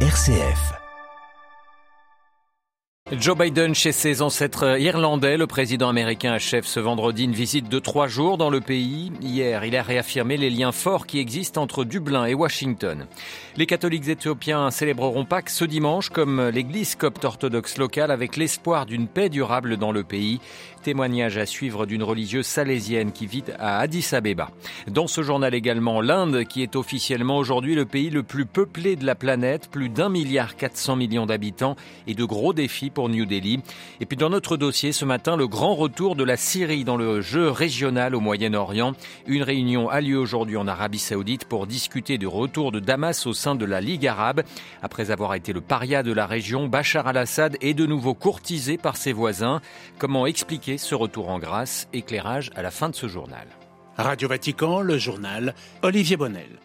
RCF. Joe Biden chez ses ancêtres irlandais, le président américain achève ce vendredi une visite de trois jours dans le pays. Hier, il a réaffirmé les liens forts qui existent entre Dublin et Washington. Les catholiques éthiopiens célébreront Pâques ce dimanche comme l'église copte orthodoxe locale avec l'espoir d'une paix durable dans le pays. Témoignage à suivre d'une religieuse salésienne qui vit à Addis Abeba. Dans ce journal également, l'Inde qui est officiellement aujourd'hui le pays le plus peuplé de la planète, plus d'un milliard quatre cents millions d'habitants et de gros défis pour New Delhi. Et puis dans notre dossier ce matin, le grand retour de la Syrie dans le jeu régional au Moyen-Orient. Une réunion a lieu aujourd'hui en Arabie Saoudite pour discuter du retour de Damas au sein de la Ligue arabe. Après avoir été le paria de la région, Bachar al-Assad est de nouveau courtisé par ses voisins. Comment expliquer ce retour en grâce, éclairage à la fin de ce journal. Radio Vatican, le journal, Olivier Bonnel.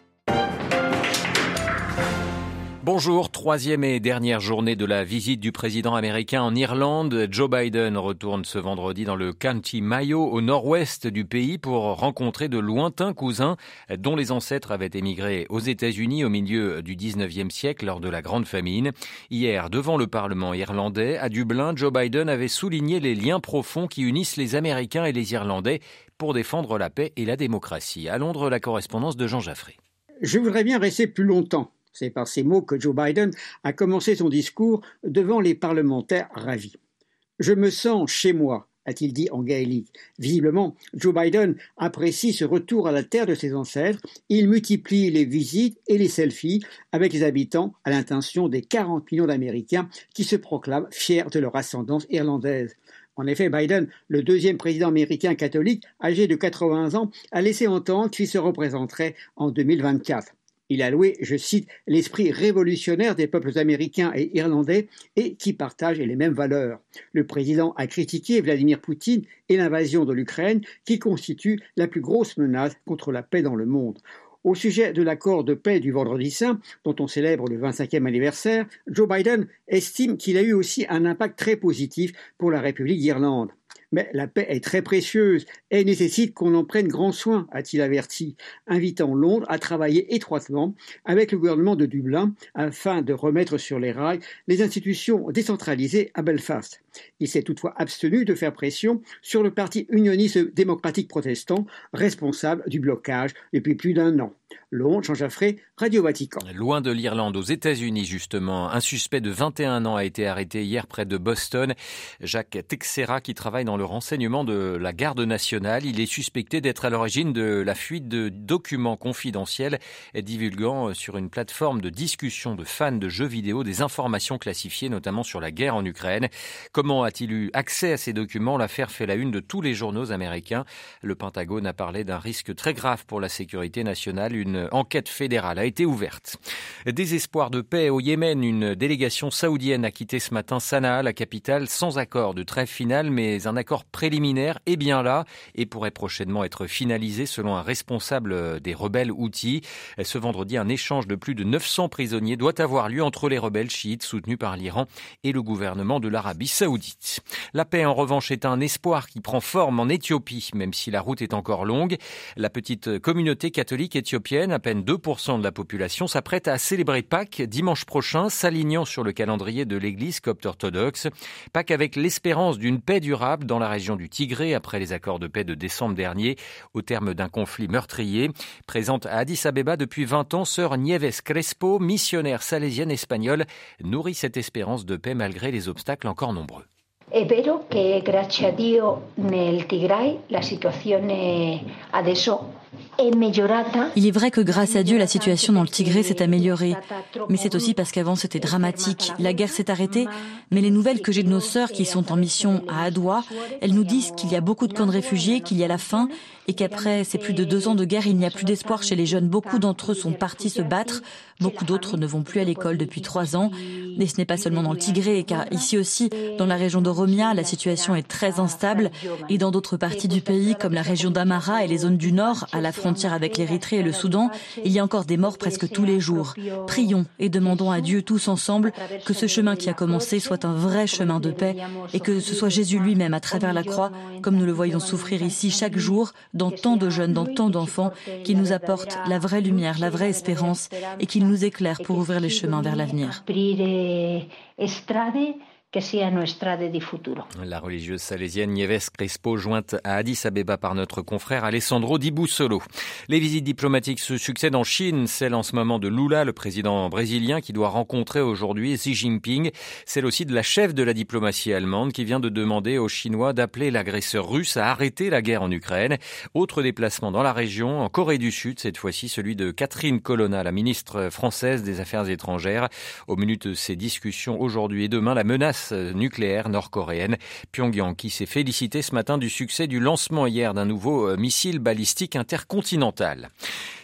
Bonjour, troisième et dernière journée de la visite du président américain en Irlande. Joe Biden retourne ce vendredi dans le County Mayo au nord-ouest du pays pour rencontrer de lointains cousins dont les ancêtres avaient émigré aux États-Unis au milieu du 19e siècle lors de la Grande Famine. Hier, devant le Parlement irlandais, à Dublin, Joe Biden avait souligné les liens profonds qui unissent les Américains et les Irlandais pour défendre la paix et la démocratie. À Londres, la correspondance de Jean Jaffré. Je voudrais bien rester plus longtemps c'est par ces mots que Joe Biden a commencé son discours devant les parlementaires ravis. Je me sens chez moi, a-t-il dit en gaélique. Visiblement, Joe Biden apprécie ce retour à la terre de ses ancêtres. Il multiplie les visites et les selfies avec les habitants à l'intention des 40 millions d'Américains qui se proclament fiers de leur ascendance irlandaise. En effet, Biden, le deuxième président américain catholique, âgé de 80 ans, a laissé entendre qu'il se représenterait en 2024. Il a loué, je cite, l'esprit révolutionnaire des peuples américains et irlandais et qui partagent les mêmes valeurs. Le président a critiqué Vladimir Poutine et l'invasion de l'Ukraine qui constitue la plus grosse menace contre la paix dans le monde. Au sujet de l'accord de paix du Vendredi Saint, dont on célèbre le 25e anniversaire, Joe Biden estime qu'il a eu aussi un impact très positif pour la République d'Irlande. Mais la paix est très précieuse et nécessite qu'on en prenne grand soin, a-t-il averti, invitant Londres à travailler étroitement avec le gouvernement de Dublin afin de remettre sur les rails les institutions décentralisées à Belfast. Il s'est toutefois abstenu de faire pression sur le parti unioniste démocratique protestant, responsable du blocage depuis plus d'un an. Londres, Jean Jaffré, Radio Vatican. Loin de l'Irlande, aux États-Unis justement, un suspect de 21 ans a été arrêté hier près de Boston. Jacques Texera, qui travaille dans le renseignement de la garde nationale, il est suspecté d'être à l'origine de la fuite de documents confidentiels divulguant sur une plateforme de discussion de fans de jeux vidéo des informations classifiées, notamment sur la guerre en Ukraine. Comment a-t-il eu accès à ces documents? L'affaire fait la une de tous les journaux américains. Le Pentagone a parlé d'un risque très grave pour la sécurité nationale une enquête fédérale a été ouverte. Désespoir de paix au Yémen, une délégation saoudienne a quitté ce matin Sanaa, la capitale, sans accord de trêve finale, mais un accord préliminaire est bien là et pourrait prochainement être finalisé selon un responsable des rebelles outils. Ce vendredi, un échange de plus de 900 prisonniers doit avoir lieu entre les rebelles chiites soutenus par l'Iran et le gouvernement de l'Arabie saoudite. La paix, en revanche, est un espoir qui prend forme en Éthiopie, même si la route est encore longue. La petite communauté catholique éthiopienne à peine 2% de la population, s'apprête à célébrer Pâques dimanche prochain, s'alignant sur le calendrier de l'église copte orthodoxe. Pâques avec l'espérance d'une paix durable dans la région du Tigré après les accords de paix de décembre dernier, au terme d'un conflit meurtrier. Présente à Addis Abeba depuis 20 ans, sœur Nieves Crespo, missionnaire salésienne espagnole, nourrit cette espérance de paix malgré les obstacles encore nombreux. È vero che grazie a Dio nel Tigray la situazione adesso il est vrai que grâce à Dieu, la situation dans le Tigré s'est améliorée. Mais c'est aussi parce qu'avant c'était dramatique. La guerre s'est arrêtée, mais les nouvelles que j'ai de nos sœurs qui sont en mission à Adoua, elles nous disent qu'il y a beaucoup de camps de réfugiés, qu'il y a la faim et qu'après ces plus de deux ans de guerre, il n'y a plus d'espoir chez les jeunes. Beaucoup d'entre eux sont partis se battre, beaucoup d'autres ne vont plus à l'école depuis trois ans. Et ce n'est pas seulement dans le Tigré, car ici aussi, dans la région de Romia, la situation est très instable et dans d'autres parties du pays, comme la région d'Amara et les zones du nord, à la avec l'Érythrée et le Soudan, il y a encore des morts presque tous les jours. Prions et demandons à Dieu tous ensemble que ce chemin qui a commencé soit un vrai chemin de paix et que ce soit Jésus lui-même à travers la croix, comme nous le voyons souffrir ici chaque jour, dans tant de jeunes, dans tant d'enfants, qui nous apporte la vraie lumière, la vraie espérance et qui nous éclaire pour ouvrir les chemins vers l'avenir La religieuse salésienne Nieves Crespo, jointe à Addis Abeba par notre confrère Alessandro Di Bussolo. Les visites diplomatiques se succèdent en Chine, celle en ce moment de Lula, le président brésilien, qui doit rencontrer aujourd'hui Xi Jinping, celle aussi de la chef de la diplomatie allemande, qui vient de demander aux Chinois d'appeler l'agresseur russe à arrêter la guerre en Ukraine. Autre déplacement dans la région, en Corée du Sud, cette fois-ci celui de Catherine Colonna, la ministre française des Affaires étrangères. Au menu de ces discussions aujourd'hui et demain, la menace nucléaire nord-coréenne. Pyongyang qui s'est félicité ce matin du succès du lancement hier d'un nouveau euh, missile balistique intercontinental.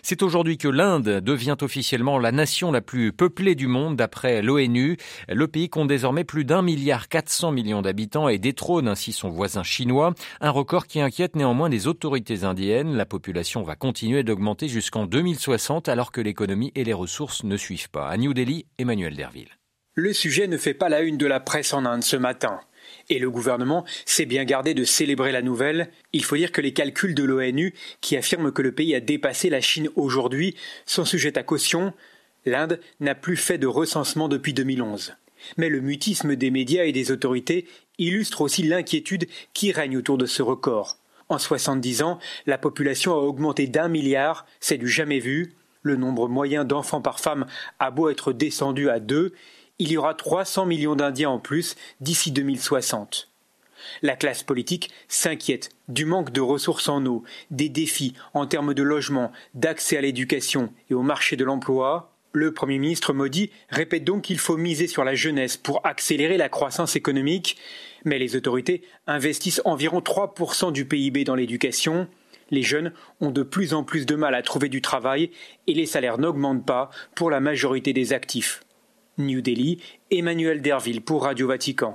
C'est aujourd'hui que l'Inde devient officiellement la nation la plus peuplée du monde d'après l'ONU. Le pays compte désormais plus d'un milliard quatre cents millions d'habitants et détrône ainsi son voisin chinois. Un record qui inquiète néanmoins les autorités indiennes. La population va continuer d'augmenter jusqu'en 2060 alors que l'économie et les ressources ne suivent pas. À New Delhi, Emmanuel Derville. Le sujet ne fait pas la une de la presse en Inde ce matin. Et le gouvernement s'est bien gardé de célébrer la nouvelle. Il faut dire que les calculs de l'ONU, qui affirment que le pays a dépassé la Chine aujourd'hui, sont sujets à caution. L'Inde n'a plus fait de recensement depuis 2011. Mais le mutisme des médias et des autorités illustre aussi l'inquiétude qui règne autour de ce record. En 70 ans, la population a augmenté d'un milliard, c'est du jamais vu. Le nombre moyen d'enfants par femme a beau être descendu à deux, il y aura 300 millions d'Indiens en plus d'ici 2060. La classe politique s'inquiète du manque de ressources en eau, des défis en termes de logement, d'accès à l'éducation et au marché de l'emploi. Le Premier ministre Modi répète donc qu'il faut miser sur la jeunesse pour accélérer la croissance économique, mais les autorités investissent environ 3% du PIB dans l'éducation. Les jeunes ont de plus en plus de mal à trouver du travail et les salaires n'augmentent pas pour la majorité des actifs. New Delhi, Emmanuel Derville pour Radio Vatican.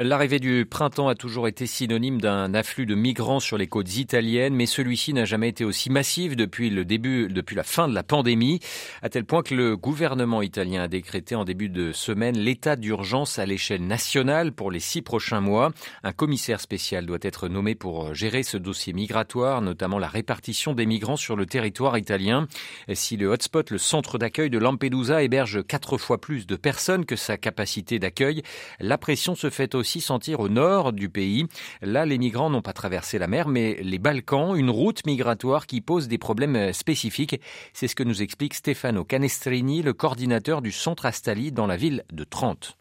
L'arrivée du printemps a toujours été synonyme d'un afflux de migrants sur les côtes italiennes, mais celui-ci n'a jamais été aussi massif depuis le début, depuis la fin de la pandémie, à tel point que le gouvernement italien a décrété en début de semaine l'état d'urgence à l'échelle nationale pour les six prochains mois. Un commissaire spécial doit être nommé pour gérer ce dossier migratoire, notamment la répartition des migrants sur le territoire italien. Si le hotspot, le centre d'accueil de Lampedusa, héberge quatre fois plus de personnes que sa capacité d'accueil, la pression se fait aussi aussi sentir au nord du pays. Là, les migrants n'ont pas traversé la mer, mais les Balkans, une route migratoire qui pose des problèmes spécifiques. C'est ce que nous explique Stefano Canestrini, le coordinateur du centre Astali dans la ville de Trente.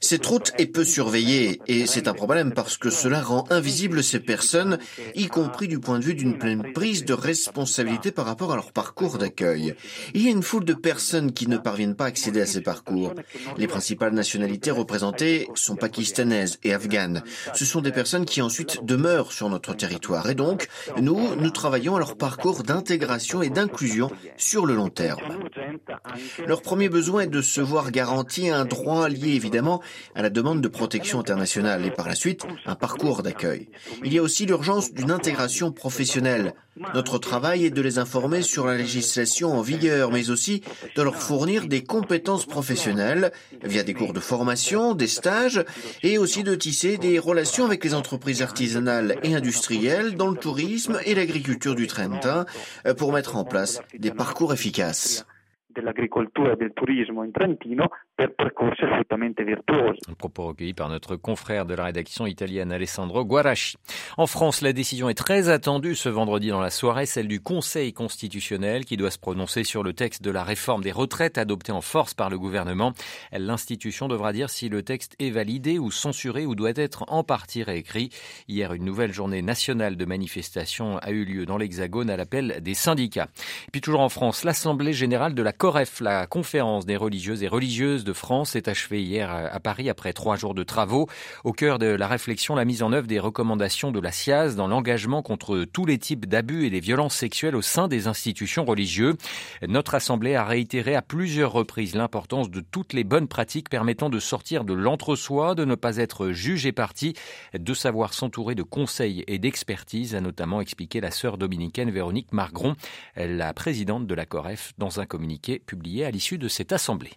Cette route est peu surveillée et c'est un problème parce que cela rend invisible ces personnes, y compris du point de vue d'une pleine prise de responsabilité par rapport à leur parcours d'accueil. Il y a une foule de personnes qui ne parviennent pas à accéder à ces parcours. Les principales nationalités représentées sont pakistanaises et afghanes. Ce sont des personnes qui ensuite demeurent sur notre territoire et donc nous, nous travaillons à leur parcours d'intégration et d'inclusion sur le long terme. Leur premier besoin est de se voir garanti un droit lié évidemment à la demande de protection internationale et par la suite un parcours d'accueil. Il y a aussi l'urgence d'une intégration professionnelle. Notre travail est de les informer sur la législation en vigueur, mais aussi de leur fournir des compétences professionnelles via des cours de formation, des stages et aussi de tisser des relations avec les entreprises artisanales et industrielles dans le tourisme et l'agriculture du Trentin pour mettre en place des parcours efficaces dell'agricoltura e del turismo in Trentino per percorsi assolutamente virtuosi. Un propos recueilli par notre confrère de la rédaction italienne Alessandro Guarasci. En France, la décision est très attendue ce vendredi dans la soirée, celle du Conseil constitutionnel qui doit se prononcer sur le texte de la réforme des retraites adopté en force par le gouvernement. L'institution devra dire si le texte est validé ou censuré ou doit être en partie réécrit. Hier, une nouvelle journée nationale de manifestation a eu lieu dans l'Hexagone à l'appel des syndicats. Puis toujours en France, l'Assemblée générale de la COREF, la conférence des religieuses et religieuses de France, est achevée hier à Paris après trois jours de travaux. Au cœur de la réflexion, la mise en œuvre des recommandations de la SIAZ dans l'engagement contre tous les types d'abus et des violences sexuelles au sein des institutions religieuses. Notre Assemblée a réitéré à plusieurs reprises l'importance de toutes les bonnes pratiques permettant de sortir de l'entre-soi, de ne pas être juge et parti, de savoir s'entourer de conseils et d'expertise, a notamment expliqué la sœur dominicaine Véronique Margron, la présidente de la COREF, dans un communiqué publié à l'issue de cette assemblée.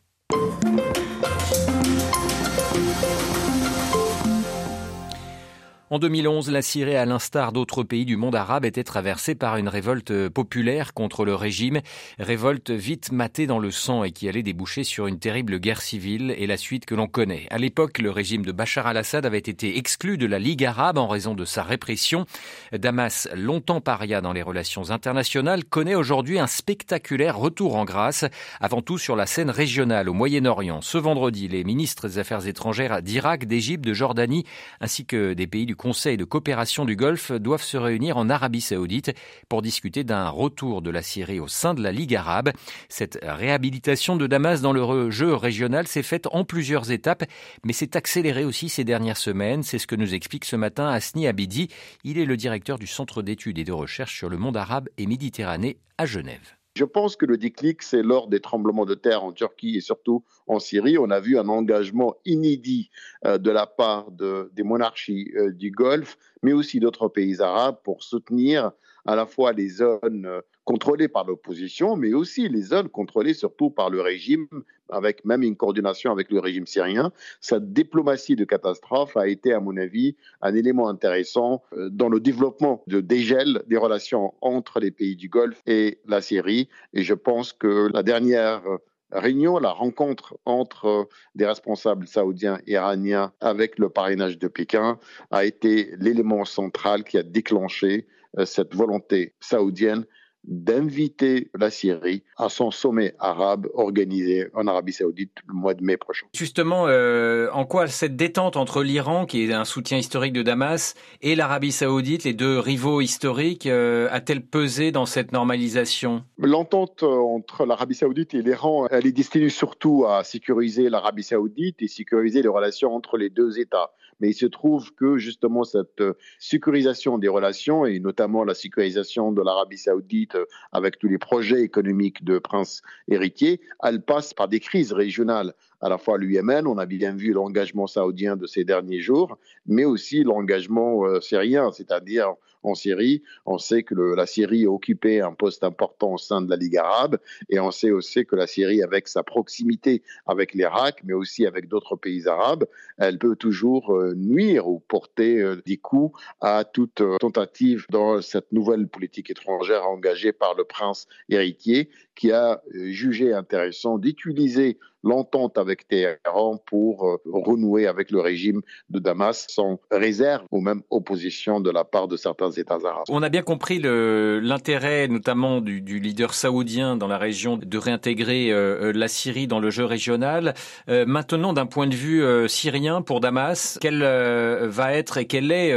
En 2011, la Syrie, à l'instar d'autres pays du monde arabe, était traversée par une révolte populaire contre le régime, révolte vite matée dans le sang et qui allait déboucher sur une terrible guerre civile et la suite que l'on connaît. À l'époque, le régime de Bachar al-Assad avait été exclu de la Ligue arabe en raison de sa répression. Damas, longtemps paria dans les relations internationales, connaît aujourd'hui un spectaculaire retour en grâce, avant tout sur la scène régionale au Moyen-Orient. Ce vendredi, les ministres des Affaires étrangères d'Irak, d'Égypte, de Jordanie, ainsi que des pays du Conseil de coopération du Golfe doivent se réunir en Arabie saoudite pour discuter d'un retour de la Syrie au sein de la Ligue arabe. Cette réhabilitation de Damas dans le jeu régional s'est faite en plusieurs étapes, mais s'est accélérée aussi ces dernières semaines. C'est ce que nous explique ce matin Asni Abidi. Il est le directeur du Centre d'études et de recherche sur le monde arabe et Méditerranée à Genève. Je pense que le déclic, c'est lors des tremblements de terre en Turquie et surtout en Syrie. On a vu un engagement inédit euh, de la part des monarchies euh, du Golfe, mais aussi d'autres pays arabes pour soutenir à la fois les zones euh, contrôlées par l'opposition, mais aussi les zones contrôlées surtout par le régime, avec même une coordination avec le régime syrien. Cette diplomatie de catastrophe a été, à mon avis, un élément intéressant euh, dans le développement de dégel des relations entre les pays du Golfe et la Syrie. Et je pense que la dernière euh, réunion, la rencontre entre des responsables saoudiens et iraniens avec le parrainage de Pékin a été l'élément central qui a déclenché euh, cette volonté saoudienne d'inviter la Syrie à son sommet arabe organisé en Arabie saoudite le mois de mai prochain. Justement, euh, en quoi cette détente entre l'Iran, qui est un soutien historique de Damas, et l'Arabie saoudite, les deux rivaux historiques, euh, a-t-elle pesé dans cette normalisation? L'entente entre l'Arabie saoudite et l'Iran, elle est destinée surtout à sécuriser l'Arabie saoudite et sécuriser les relations entre les deux États. Mais il se trouve que justement cette euh, sécurisation des relations et notamment la sécurisation de l'Arabie saoudite euh, avec tous les projets économiques de prince héritier, elle passe par des crises régionales à la fois l'UMN, on a bien vu l'engagement saoudien de ces derniers jours, mais aussi l'engagement euh, syrien, c'est-à-dire en Syrie. On sait que la Syrie a occupé un poste important au sein de la Ligue arabe et on sait aussi que la Syrie, avec sa proximité avec l'Irak, mais aussi avec d'autres pays arabes, elle peut toujours euh, nuire ou porter euh, des coups à toute tentative dans cette nouvelle politique étrangère engagée par le prince héritier qui a jugé intéressant d'utiliser l'entente avec Téhéran pour euh, renouer avec le régime de Damas sans réserve ou même opposition de la part de certains États arabes. On a bien compris l'intérêt notamment du, leader saoudien dans la région de réintégrer euh, euh, la Syrie dans le jeu régional. maintenant, d'un point de vue syrien pour Damas, quelle va être et quelle est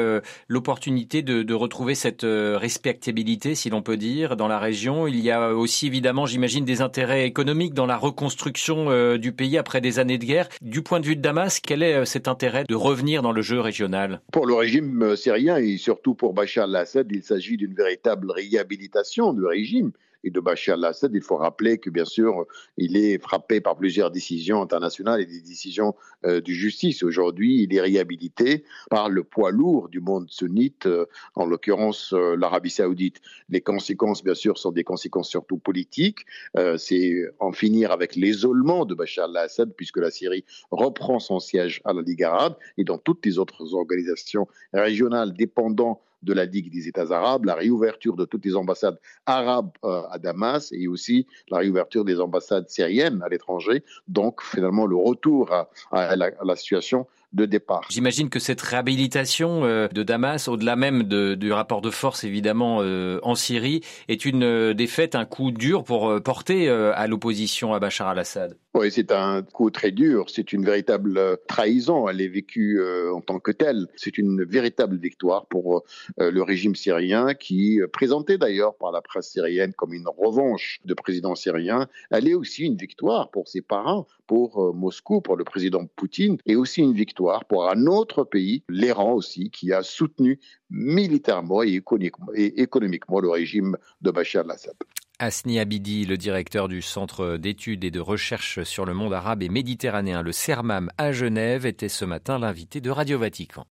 l'opportunité de, retrouver cette respectabilité, si l'on peut dire, dans la région? Il y a aussi évidemment, j'imagine, des intérêts économiques dans la reconstruction du pays après des années de guerre. Du point de vue de Damas, quel est euh, cet intérêt de revenir dans le jeu régional? Pour le régime euh, syrien et surtout pour Bachar al-Assad, il s'agit d'une véritable réhabilitation du régime et de Bachar al-Assad. Il faut rappeler que, bien sûr, il est frappé par plusieurs décisions internationales et des décisions euh, de justice. Aujourd'hui, il est réhabilité par le poids lourd du monde sunnite, euh, en l'occurrence euh, l'Arabie saoudite. Les conséquences, bien sûr, sont des conséquences surtout politiques. C'est en finir avec l'isolement de Bachar al-Assad, puisque la Syrie reprend son siège à la Ligue arabe et dans toutes les autres organisations régionales dépendant de la Ligue des États arabes, la réouverture de toutes les ambassades arabes euh, à Damas et aussi la réouverture des ambassades syriennes à l'étranger. Donc finalement le retour à, la, situation de départ. J'imagine que cette réhabilitation de Damas, au-delà même du rapport de force évidemment en Syrie, est une défaite, un coup dur pour porter à l'opposition à Bachar al-Assad. Oui, c'est un coup très dur. C'est une véritable trahison. Elle est vécue en tant que telle. C'est une véritable victoire pour le régime syrien qui, présenté d'ailleurs par la presse syrienne comme une revanche de président syrien, elle est aussi une victoire pour ses parents, pour euh, Moscou, pour le président Poutine, et aussi une victoire pour un autre pays, l'Iran aussi, qui a soutenu militairement et économiquement le régime de Bachar al-Assad. Asni Abidi, le directeur du Centre d'études et de recherche sur le monde arabe et méditerranéen, le CERMAM à Genève, était ce matin l'invité de Radio Vatican.